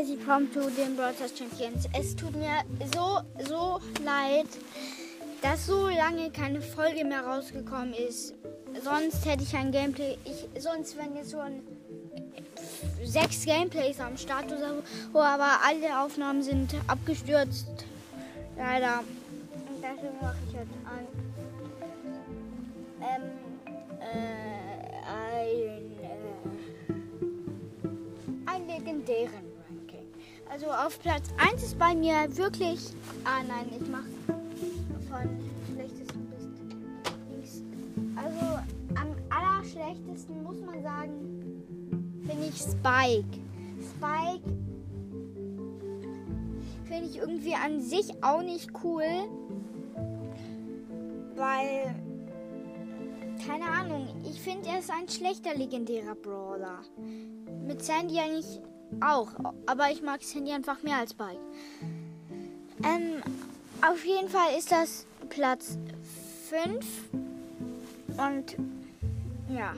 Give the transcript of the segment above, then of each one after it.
herzlich willkommen zu den Brothers Champions. Es tut mir so, so leid, dass so lange keine Folge mehr rausgekommen ist. Sonst hätte ich ein Gameplay. Ich, sonst wären jetzt schon sechs Gameplays am Start oder so. Aber alle Aufnahmen sind abgestürzt. Leider. Und deswegen mache ich jetzt ein. Ähm, äh, ein. Äh, einen legendären. Also auf Platz 1 ist bei mir wirklich. Ah nein, ich mache von schlechtesten bis links. Also am allerschlechtesten muss man sagen, finde ich Spike. Spike finde ich irgendwie an sich auch nicht cool. Weil, keine Ahnung, ich finde, er ist ein schlechter legendärer Brawler. Mit Sandy eigentlich auch, aber ich mag Sandy einfach mehr als Spike. Ähm, auf jeden Fall ist das Platz 5. Und ja,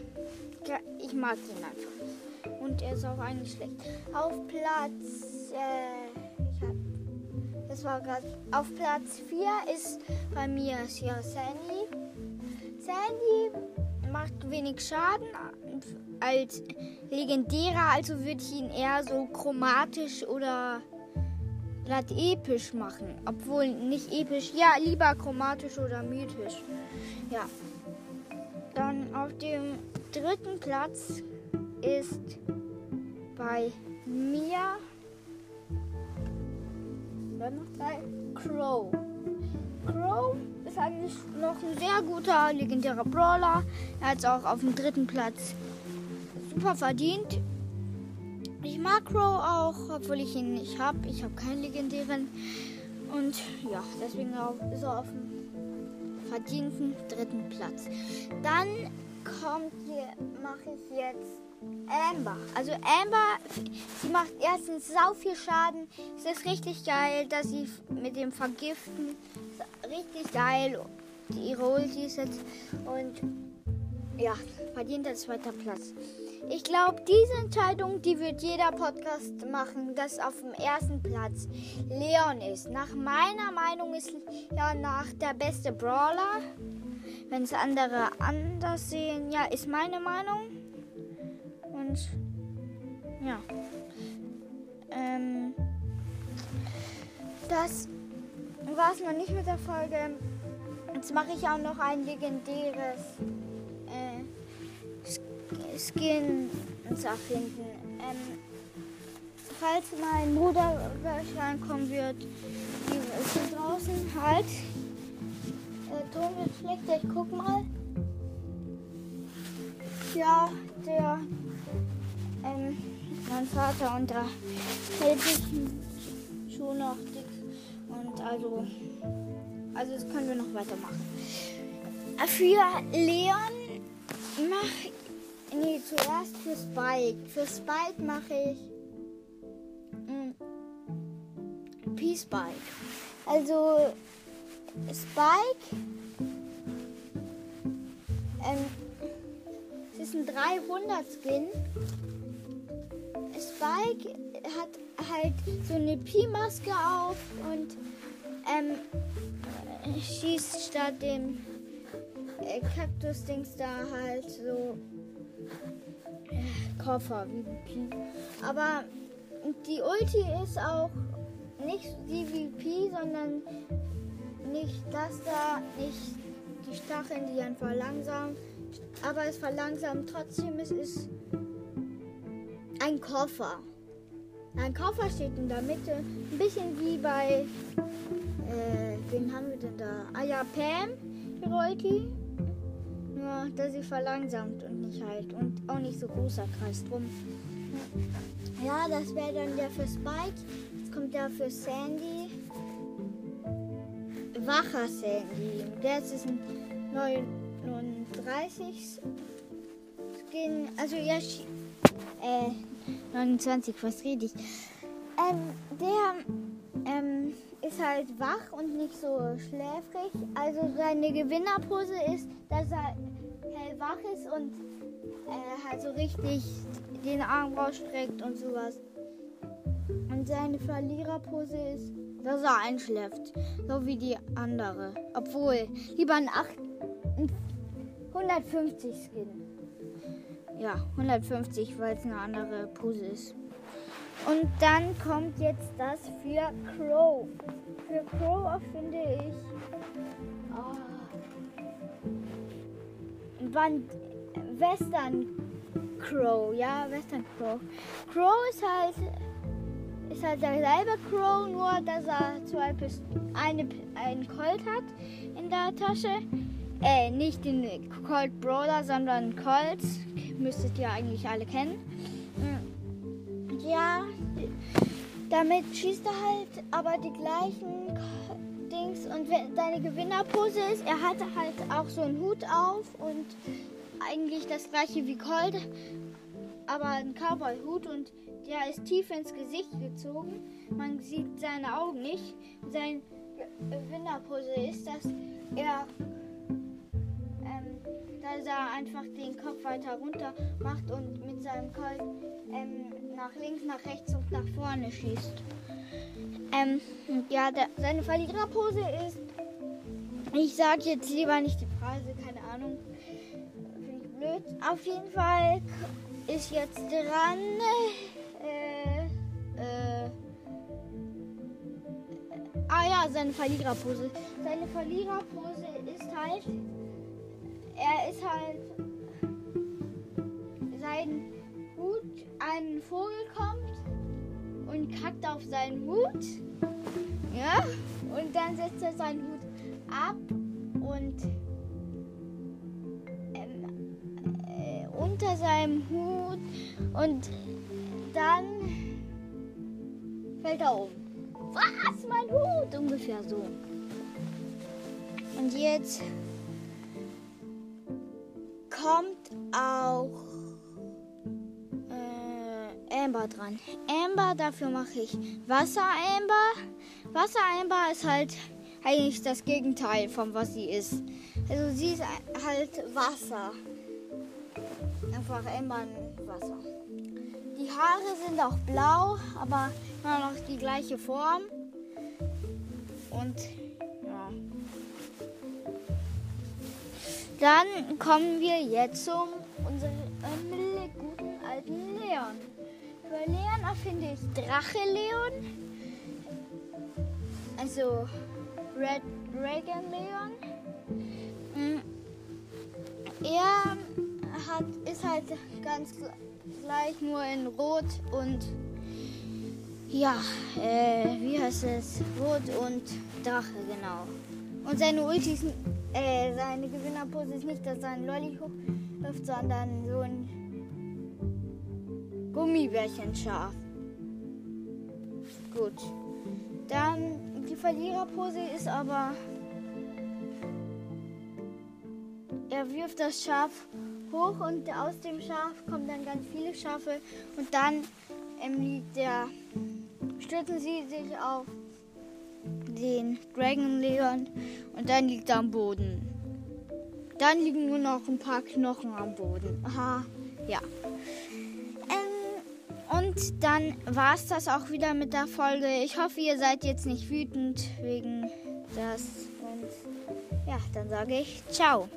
ich mag ihn einfach. Und er ist auch eigentlich schlecht. Auf Platz. Äh, hab, das war gerade. Auf Platz 4 ist bei mir ja Sandy. Sandy macht wenig Schaden als legendärer, also würde ich ihn eher so chromatisch oder glatt episch machen. Obwohl nicht episch, ja, lieber chromatisch oder mythisch. Ja. Dann auf dem dritten Platz ist bei mir wer noch drei? Crow. Crow ist eigentlich noch ein sehr guter legendärer Brawler. Er hat es auch auf dem dritten Platz super verdient. Ich mag Crow auch, obwohl ich ihn nicht habe. Ich habe keinen legendären. Und ja, deswegen ist er auf dem verdienten dritten Platz. Dann kommt hier, mache ich jetzt Amber. Also Amber, sie macht erstens sau viel Schaden. Es ist richtig geil, dass sie mit dem Vergiften, richtig geil, ihre Ulti setzt. Und ja, verdient der zweiter Platz. Ich glaube, diese Entscheidung, die wird jeder Podcast machen, dass auf dem ersten Platz Leon ist. Nach meiner Meinung ist Leon nach der beste Brawler. Wenn es andere anders sehen, ja, ist meine Meinung. Und ja. Ähm, das war es noch nicht mit der Folge. Jetzt mache ich auch noch ein legendäres Skins erfinden. Ähm, falls mein Bruder reinkommen wird, die hier draußen halt. Der Ton wird schlechter, ich guck mal. Ja, der, ähm, mein Vater und da hält sich schon noch dick. Und also, also das können wir noch weitermachen. Für Leon mache Nee, zuerst für Spike. Für Spike mache ich mm, P-Spike. Also Spike. Ähm, es ist ein 300 Skin. Spike hat halt so eine Pi-Maske auf und ähm, schießt statt dem äh, Kaktus-Dings da halt so Koffer, wie VP. Aber die Ulti ist auch nicht die VP, sondern nicht das da, nicht die Stacheln, die dann verlangsamen. Aber es verlangsamt trotzdem, es ist ein Koffer. Ein Koffer steht in der Mitte, ein bisschen wie bei, äh, wen haben wir denn da? Ah ja, Pam, die Ulti. Nur, dass sie verlangsamt und nicht halt. Und auch nicht so großer Kreis drum. Ja, das wäre dann der für Spike. Jetzt kommt der für Sandy. Wacher Sandy. Der ist ein 39 Skin. Also ja, äh, 29, was rede ich? Ähm, der ähm, ist halt wach und nicht so schläfrig. Also seine Gewinnerpose ist, dass er hellwach ist und äh, halt so richtig den Arm rausstreckt und sowas. Und seine Verliererpose ist, dass er einschläft. So wie die andere. Obwohl, lieber ein 8, 150 Skin. Ja, 150, weil es eine andere Pose ist. Und dann kommt jetzt das für Crow. Für Crow finde ich. Oh, Band Western Crow, ja, Western Crow. Crow ist halt ist halt derselbe Crow, nur dass er zwei Pist eine, einen Colt hat in der Tasche. Äh, nicht den Colt Brawler, sondern Colt. Müsstet ihr eigentlich alle kennen. Hm. Ja, damit schießt er halt aber die gleichen Dings. Und seine Gewinnerpose ist, er hatte halt auch so einen Hut auf und eigentlich das gleiche wie Colt, aber ein Cowboy-Hut und der ist tief ins Gesicht gezogen. Man sieht seine Augen nicht. Seine Gewinnerpose ist, dass er, ähm, dass er einfach den Kopf weiter runter macht und mit seinem Colt ähm, nach links, nach rechts und nach vorne schießt. Ähm, ja, der, seine Verliererpose ist. Ich sage jetzt lieber nicht die Preise, keine Ahnung. Finde ich blöd. Auf jeden Fall ist jetzt dran. Seine Verliererpose. Seine Verliererpose ist halt. Er ist halt. Sein Hut, ein Vogel kommt und kackt auf seinen Hut. Ja, und dann setzt er seinen Hut ab und ähm, äh, unter seinem Hut und dann fällt er um. Was? Mein Hut? Ungefähr so. Und jetzt kommt auch äh, Amber dran. Amber, dafür mache ich Wasser Amber. Wasser Amber ist halt eigentlich das Gegenteil von was sie ist. Also sie ist halt Wasser. Einfach Amber Wasser. Die Haare sind auch blau, aber immer noch die gleiche Form. Und ja. Dann kommen wir jetzt zum unserem guten alten Leon. Für Leon erfinde ich Drache Leon. Also Red Dragon Leon. Mm. Er hat, ist halt ganz gleich nur in Rot und ja, äh, wie heißt es? Rot und Drache, genau. Und seine Ulti ist, äh, seine Gewinnerpose ist nicht, dass er ein Lolli hochläuft, sondern so ein Gummibärchen scharf. Gut. Dann die Verliererpose ist aber, er wirft das Schaf hoch und aus dem Schaf kommen dann ganz viele Schafe und dann ähm, der, stürzen sie sich auf den Dragon Leon und dann liegt er am Boden. Dann liegen nur noch ein paar Knochen am Boden. Aha, ja. Ähm, und dann war es das auch wieder mit der Folge. Ich hoffe, ihr seid jetzt nicht wütend wegen das. Und ja, dann sage ich ciao.